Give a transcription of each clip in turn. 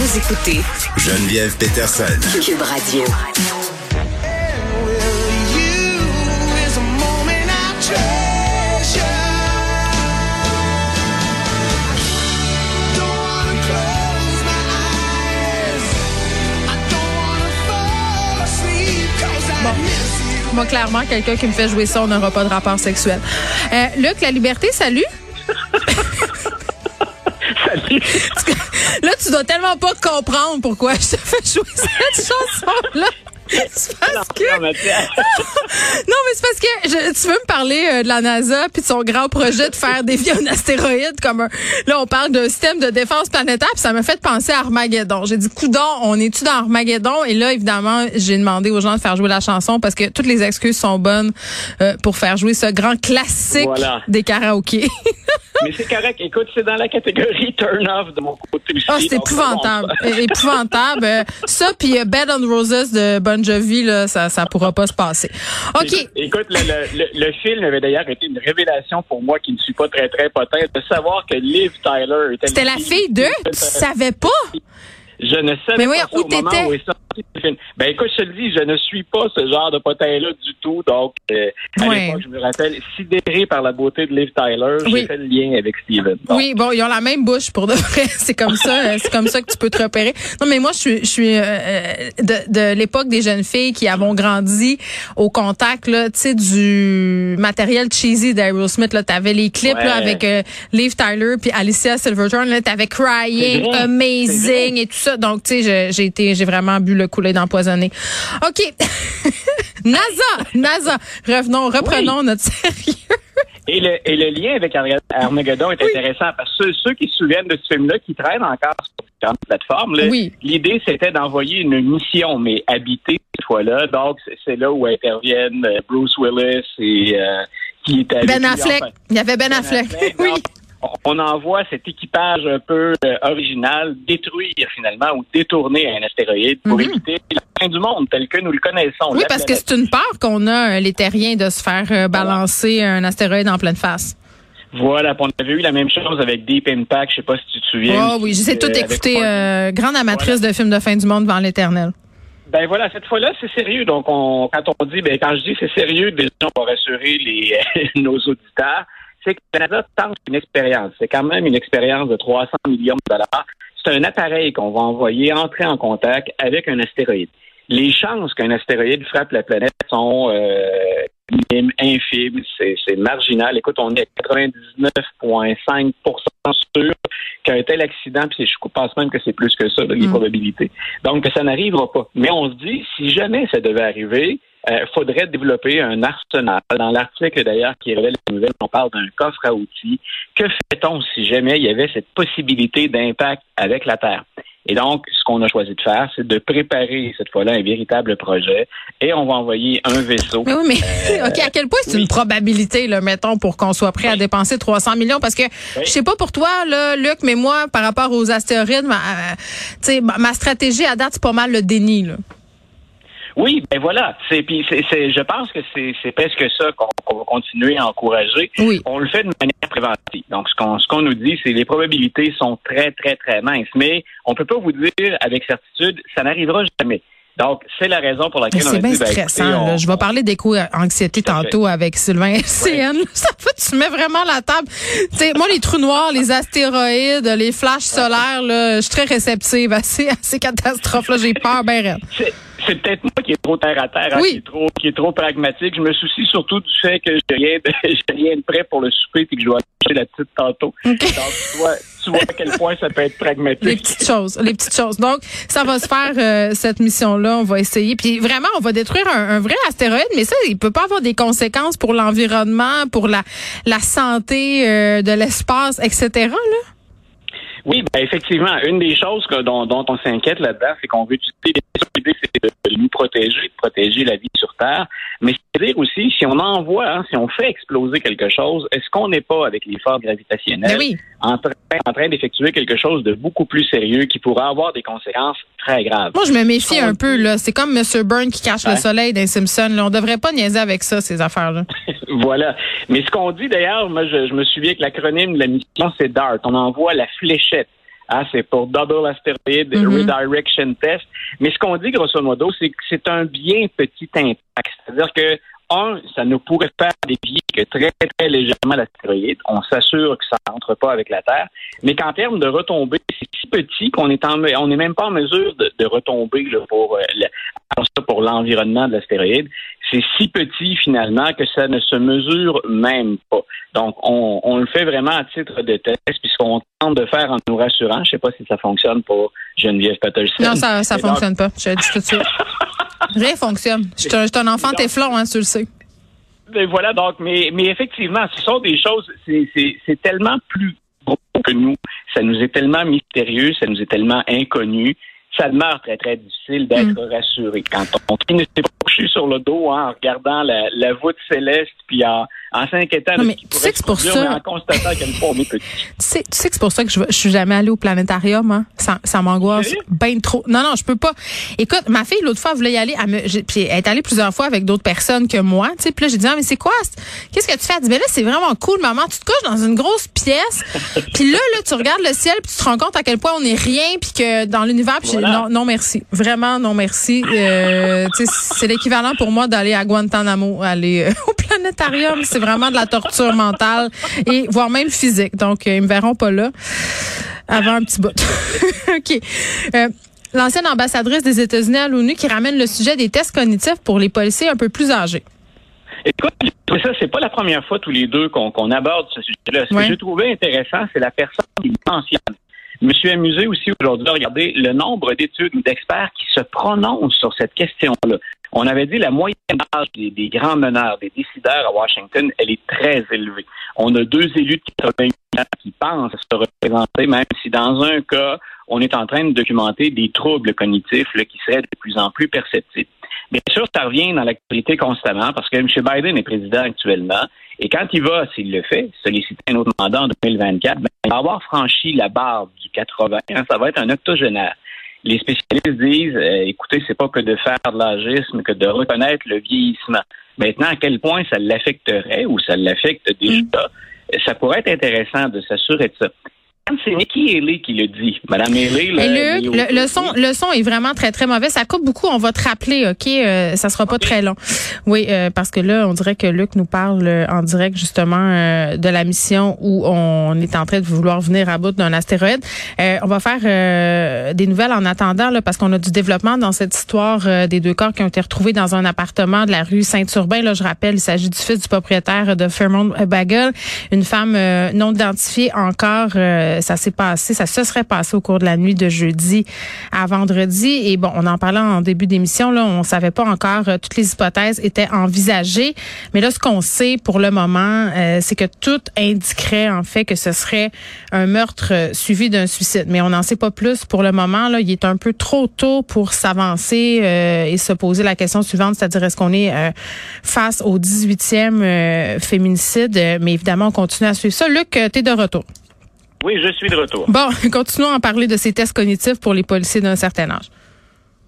Vous écoutez Geneviève Peterson. Cube Radio. Moi, clairement, quelqu'un qui me fait jouer ça, on n'aura pas de rapport sexuel. Euh, Luc, la liberté, salut. Salut. Là, tu dois tellement pas comprendre pourquoi je te fais jouer cette chanson-là. C'est parce que... Non, mais tiens. Non, mais c'est parce que je- tu veux me parler euh, de la NASA puis de son grand projet de faire dévier un astéroïde comme un. Là, on parle d'un système de défense planétaire puis ça m'a fait penser à Armageddon. J'ai dit, coudon, on est-tu dans Armageddon? Et là, évidemment, j'ai demandé aux gens de faire jouer la chanson parce que toutes les excuses sont bonnes euh, pour faire jouer ce grand classique Voilà. des karaokés. Mais c'est correct. Écoute, c'est dans la catégorie turn off de mon côté aussi. Oh, c'est épouvantable. épouvantable. Euh, Ça, puis euh, Bed on Roses de Bon Jovi, là, ça ça pourra pas se passer. OK. Écoute, le, le, le, le film avait d'ailleurs été une révélation pour moi qui ne suis pas très, très potin de savoir que Liv Tyler était C'était la fille d'eux, tu savais pas? Je ne savais Mais pas voyons, ça où au moment t'étais? où est sorti Ben écoute, je te le dis, je ne suis pas ce genre de potin-là du tout. Donc, euh, à Ouais. l'époque, je me rappelle, sidéré par la beauté de Liv Tyler, Oui. j'ai fait le lien avec Steven. Oui, bon, ils ont la même bouche pour de vrai. C'est comme ça, euh, c'est comme ça que tu peux te repérer. Non, mais moi, je suis, je suis euh, euh, de, de l'époque des jeunes filles qui avons grandi au contact, là, tu sais, du matériel cheesy d'Aerosmith. Là, t'avais les clips Ouais. là avec euh, Liv Tyler puis Alicia Silverstone. Là, t'avais Crying. Amazing et tout ça. Donc, tu sais, j'ai été, j'ai vraiment bu le couler d'empoisonné. Ok, NASA, NASA. Revenons, reprenons notre sérieux. Et le, et le lien avec Ar- Armageddon est intéressant parce que ceux, ceux qui se souviennent de ce film-là, qui traînent encore sur différentes plateformes, Oui. l'idée c'était d'envoyer une mission, mais habitée cette fois-là. Donc c'est- là où interviennent euh, Bruce Willis et euh, qui est Ben Affleck. Il y avait Ben, Ben Affleck. Affleck. oui. On- envoie cet équipage un peu euh, original détruire finalement ou détourner un astéroïde pour Mhm. éviter la fin du monde tel que nous le connaissons. Oui, parce que c'est une peur qu'on a, les terriens, de se faire euh, balancer un astéroïde en pleine face. Voilà, puis on avait eu la même chose avec Deep Impact, je sais pas si tu te souviens. Oh oui, de tout Euh, euh, grande amatrice de films de fin du monde devant l'éternel. Ben voilà, cette fois-là, c'est sérieux. Donc, on, quand on dit, ben quand je dis c'est sérieux, déjà, on va rassurer les, nos auditeurs. C'est que le Canada tente une expérience. C'est quand même une expérience de 300 millions de dollars. C'est un appareil qu'on va envoyer entrer en contact avec un astéroïde. Les chances qu'un astéroïde frappe la planète sont euh, minimes, infimes, c'est c'est marginal. Écoute, on est à 99,5% sûr qu'un tel accident, puis je pense même que c'est plus que ça, là, les Mm. probabilités. Donc, que ça n'arrivera pas. Mais on se dit, si jamais ça devait arriver, il faudrait développer un arsenal. Dans l'article, d'ailleurs, qui révèle les nouvelles, on parle d'un coffre à outils. Que fait-on si jamais il y avait cette possibilité d'impact avec la Terre? Et donc, ce qu'on a choisi de faire, c'est de préparer cette fois-là un véritable projet et on va envoyer un vaisseau. Mais oui, mais OK, à quel point c'est oui. une probabilité, là, mettons, pour qu'on soit prêt à dépenser 300 millions? Parce que je sais pas pour toi, là, Luc, mais moi, par rapport aux astéroïdes, ma, euh, ma stratégie à date, c'est pas mal le déni. Là. Oui, ben voilà. C'est, puis c'est, c'est- je pense que c'est, c'est presque ça qu'on, qu'on va continuer à encourager. Oui. On le fait de manière préventive. Donc, ce qu'on, ce qu'on nous dit, c'est que les probabilités sont très, très, très minces. Mais on peut pas vous dire avec certitude, ça n'arrivera jamais. Donc, c'est la raison pour Mais laquelle on C'est bien dit, ben, stressant. écoutez, on-. Je vais parler d'éco-anxiété fait. tantôt avec Sylvain CN. Ça fait, tu mets vraiment la table. Tu sais, moi, les trous noirs, les astéroïdes, les flashs solaires, là, je suis très réceptive à ces, à ces catastrophes-là. J'ai peur, ben raide. C'est, c'est peut-être moi qui est trop terre à terre, hein, Oui. qui, est trop, qui est trop pragmatique. Je me soucie surtout du fait que j'ai rien de, j'ai rien de prêt pour le souper puis que je dois acheter la petite tantôt. OK. Donc, tu vois, tu vois à quel point ça peut être pragmatique. Les petites choses, les petites choses. Donc, ça va se faire euh, cette mission-là. On va essayer. Puis vraiment, on va détruire un, un vrai astéroïde, mais ça, il peut pas avoir des conséquences pour l'environnement, pour la la santé euh, de l'espace, etc. Là. Oui, ben effectivement, une des choses que- dont, dont on s'inquiète là-dedans, c'est qu'on veut utiliser l'idée, c'est de nous protéger, de protéger la vie sur Terre. Mais dire aussi, si on envoie, hein, si on fait exploser quelque chose, est-ce qu'on n'est pas avec l'effort gravitationnel oui. en train, en train d'effectuer quelque chose de beaucoup plus sérieux qui pourra avoir des conséquences très graves? Moi, je me méfie On un peu. là. C'est comme M. Byrne qui cache le soleil d'un Simpson. Là. On devrait pas niaiser avec ça, ces affaires-là. voilà. Mais ce qu'on dit d'ailleurs, moi, je, je me souviens que l'acronyme de la mission, c'est DART. On envoie la fléchette. Ah, c'est pour Double Asteroid Mhm. Redirection Test. Mais ce qu'on dit, grosso modo, c'est que c'est un bien petit impact. C'est-à-dire que, un, ça nous pourrait faire dévier que très, très légèrement l'astéroïde. On s'assure que ça rentre pas avec la Terre. Mais qu'en termes de retombées, c'est si petit qu'on est en, on n'est même pas en mesure de, de retomber là, pour, euh, le- alors ça, pour l'environnement de l'astéroïde. C'est si petit, finalement, que ça ne se mesure même pas. Donc, on, on le fait vraiment à titre de test, puisqu'on tente de faire en nous rassurant. Je sais pas si ça fonctionne pour Geneviève Patterson. Non, ça, ça donc, fonctionne pas. Je le dis tout de suite. Rien fonctionne. Je suis un, enfant téflon, hein, tu le sais. Ben voilà, donc, mais, mais effectivement, ce sont des choses, c'est tellement plus gros que nous, ça nous est tellement mystérieux, ça nous est tellement inconnu, ça demeure très, très difficile d'être rassuré. Quand on ne s'est pas couché sur le dos hein, en regardant la, la voûte céleste, puis en, en s'inquiétant Non, de mais ce qui pourrait se produire, ça- mais en constatant à quel point on est petit. Tu sais, tu sais que c'est pour ça que je, je suis jamais allée au planétarium, hein? Ça, ça m'angoisse bien trop. Non, non, je peux pas. Écoute, ma fille, l'autre fois, elle voulait y aller. Elle, me, puis elle est allée plusieurs fois avec d'autres personnes que moi. Tu sais, puis là, j'ai dit, ah, mais c'est quoi? Qu'est-ce que tu fais? Elle dit, ben là, c'est vraiment cool, maman. Tu te couches dans une grosse pièce. puis là, là, tu regardes le ciel, puis tu te rends compte à quel point on est rien, puis que dans l'univers, puis Voilà. Non, non, merci. Vraiment, non, merci. Euh, c'est l'équivalent pour moi d'aller à Guantanamo, aller euh, au planétarium. C'est vraiment de la torture mentale et voire même physique. Donc, euh, ils me verront pas là avant un petit bout. OK. Euh, L'ancienne ambassadrice des États-Unis à l'ONU qui ramène le sujet des tests cognitifs pour les policiers un peu plus âgés. Écoute, ça, c'est pas la première fois tous les deux qu'on aborde ce sujet-là. Ce Ouais. que j'ai trouvé intéressant, c'est la personne qui mentionne. Je me suis amusé aussi aujourd'hui à regarder le nombre d'études ou d'experts qui se prononcent sur cette question-là. On avait dit la moyenne âge des, des grands meneurs, des décideurs à Washington, elle est très élevée. On a deux élus de 80 ans qui pensent se représenter, même si dans un cas, on est en train de documenter des troubles cognitifs là, qui seraient de plus en plus perceptibles. Bien sûr, ça revient dans l'actualité constamment parce que M. Biden est président actuellement et quand il va, s'il le fait, solliciter un autre mandat en 2024, ben, il va avoir franchi la barre du 80. hein, ça va être un octogénaire. Les spécialistes disent, euh, écoutez, c'est pas que de faire de l'âgisme, que de reconnaître le vieillissement. Maintenant, à quel point ça l'affecterait ou ça l'affecte déjà, euh, ça pourrait être intéressant de s'assurer de ça. C'est Nikki Haley qui le dit, Madame Haley, Et le, Luc, le, le son, le son est vraiment très très mauvais. Ça coupe beaucoup. On va te rappeler, ok? Euh, Ça sera pas très long. Oui, euh, parce que là, on dirait que Luc nous parle euh, en direct justement euh, de la mission où on est en train de vouloir venir à bout d'un astéroïde. Euh, on va faire euh, des nouvelles en attendant là, parce qu'on a du développement dans cette histoire euh, des deux corps qui ont été retrouvés dans un appartement de la rue Saint-Urbain. Là, je rappelle, il s'agit du fils du propriétaire de Fairmont Bagel, une femme euh, non identifiée encore. Ça s'est passé, ça se serait passé au cours de la nuit de jeudi à vendredi. Et bon, on en parlait en début d'émission, là, on savait pas encore, euh, toutes les hypothèses étaient envisagées. Mais là, ce qu'on sait pour le moment, euh, c'est que tout indiquerait en fait que ce serait un meurtre euh, suivi d'un suicide. Mais on n'en sait pas plus pour le moment. Là, il est un peu trop tôt pour s'avancer et se poser la question suivante, c'est-à-dire est-ce qu'on est face au 18e euh, féminicide? Mais évidemment, on continue à suivre ça. Luc, tu es de retour. Oui, je suis de retour. Bon, continuons à en parler de ces tests cognitifs pour les policiers d'un certain âge.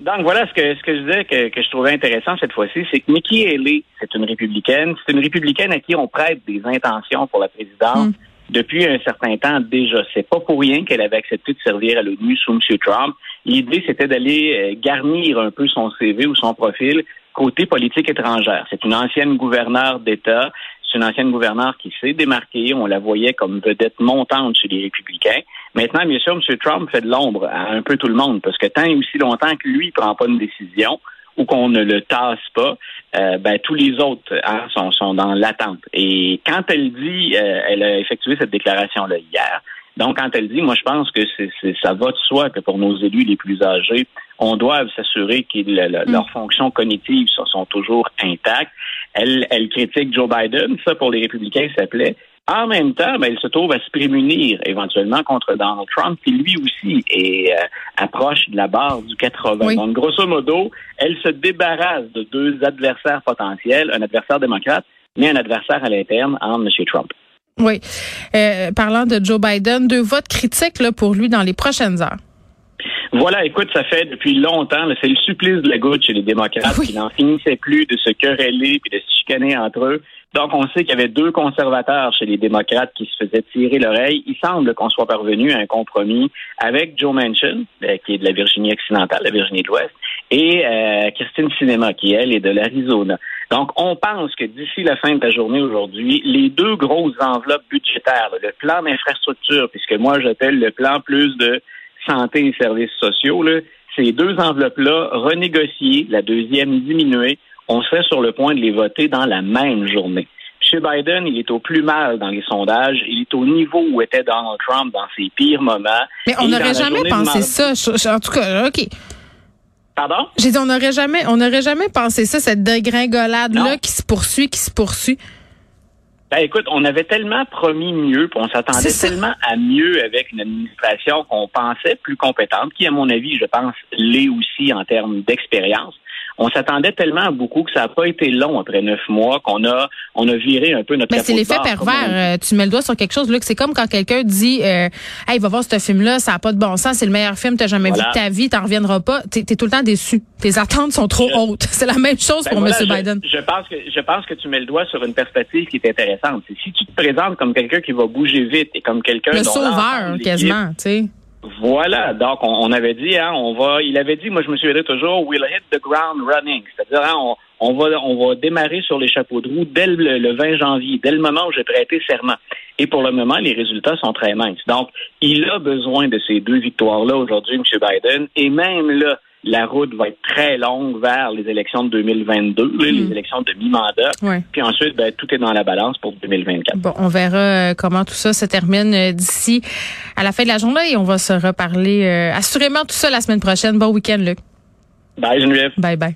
Donc voilà ce que ce que je disais que, que je trouvais intéressant cette fois-ci, c'est que Nikki Haley, c'est une républicaine, c'est une républicaine à qui on prête des intentions pour la présidence Mm. depuis un certain temps déjà. C'est pas pour rien qu'elle avait accepté de servir à l'ONU sous M. Trump. L'idée c'était d'aller euh, garnir un peu son CV ou son profil côté politique étrangère. C'est une ancienne gouverneure d'État. C'est une ancienne gouverneure qui s'est démarquée. On la voyait comme vedette montante chez les républicains. Maintenant, bien sûr, M. Trump fait de l'ombre à un peu tout le monde parce que tant et aussi longtemps que lui ne prend pas une décision ou qu'on ne le tasse pas, euh, ben, tous les autres hein, sont, sont dans l'attente. Et quand elle dit, euh, elle a effectué cette déclaration-là hier, donc quand elle dit, moi je pense que c'est, c'est- ça va de soi que pour nos élus les plus âgés, on doit s'assurer que le- le- leurs fonctions cognitives sont, sont toujours intactes. Elle, elle critique Joe Biden, ça pour les républicains ça plaît. En même temps, ben, elle se trouve à se prémunir éventuellement contre Donald Trump, qui lui aussi est euh, approche de la barre du 80. Oui. Donc, grosso modo, elle se débarrasse de deux adversaires potentiels, un adversaire démocrate, mais un adversaire à l'interne entre M. Trump. Oui. Euh, parlant de Joe Biden, deux votes critiques là, pour lui dans les prochaines heures. Voilà, écoute, ça fait depuis longtemps, c'est le supplice de la goutte chez les démocrates Oui. qui n'en finissaient plus de se quereller puis de se chicaner entre eux. Donc, on sait qu'il y avait deux conservateurs chez les démocrates qui se faisaient tirer l'oreille. Il semble qu'on soit parvenu à un compromis avec Joe Manchin, euh, qui est de la Virginie occidentale, la Virginie de l'Ouest, et euh, Christine Sinema, qui, elle, est de l'Arizona. Donc, on pense que d'ici la fin de la journée aujourd'hui, les deux grosses enveloppes budgétaires, le plan d'infrastructure, puisque moi j'appelle le plan plus de santé et services sociaux, là, ces deux enveloppes-là renégociées, la deuxième diminuée, on serait sur le point de les voter dans la même journée. M. Biden, il est au plus mal dans les sondages. Il est au niveau où était Donald Trump dans ses pires moments. Mais on n'aurait jamais pensé ça. En tout cas, OK. Pardon? J'ai dit, on n'aurait jamais, on n'aurait jamais pensé ça, cette dégringolade-là qui se poursuit, qui se poursuit. Ben, écoute, on avait tellement promis mieux, puis on s'attendait tellement à mieux avec une administration qu'on pensait plus compétente, qui, à mon avis, je pense, l'est aussi en termes d'expérience on s'attendait tellement à beaucoup que ça n'a pas été long après neuf mois qu'on a on a viré un peu notre. Mais c'est l'effet pervers. Euh, tu mets le doigt sur quelque chose là que c'est comme quand quelqu'un dit euh, Hey, va voir ce film là, ça n'a pas de bon sens, c'est le meilleur film que tu as jamais vu de ta vie, t'en reviendras pas. T'es es tout le temps déçu. Tes attentes sont trop hautes. C'est la même chose ben pour M. Biden. Je pense que je pense que tu mets le doigt sur une perspective qui est intéressante. si tu te présentes comme quelqu'un qui va bouger vite et comme quelqu'un le sauveur quasiment, tu sais. Voilà. Donc, on, avait dit, hein, on va, il avait dit, moi, je me souviendrai toujours, we'll hit the ground running. C'est-à-dire, hein, on, on, va, on va démarrer sur les chapeaux de roue dès le, 20 janvier, dès le moment où j'ai prêté serment. Et pour le moment, les résultats sont très minces. Donc, il a besoin de ces deux victoires-là aujourd'hui, M. Biden. Et même là, la route va être très longue vers les élections de 2022, les hmm. élections de mi-mandat. Puis ensuite, ben, tout est dans la balance pour 2024. Bon, on verra euh, comment tout ça se termine euh, d'ici à la fin de la journée et on va se reparler euh, assurément tout ça la semaine prochaine. Bon week-end, Luc. Bye, Geneviève. Bye, bye.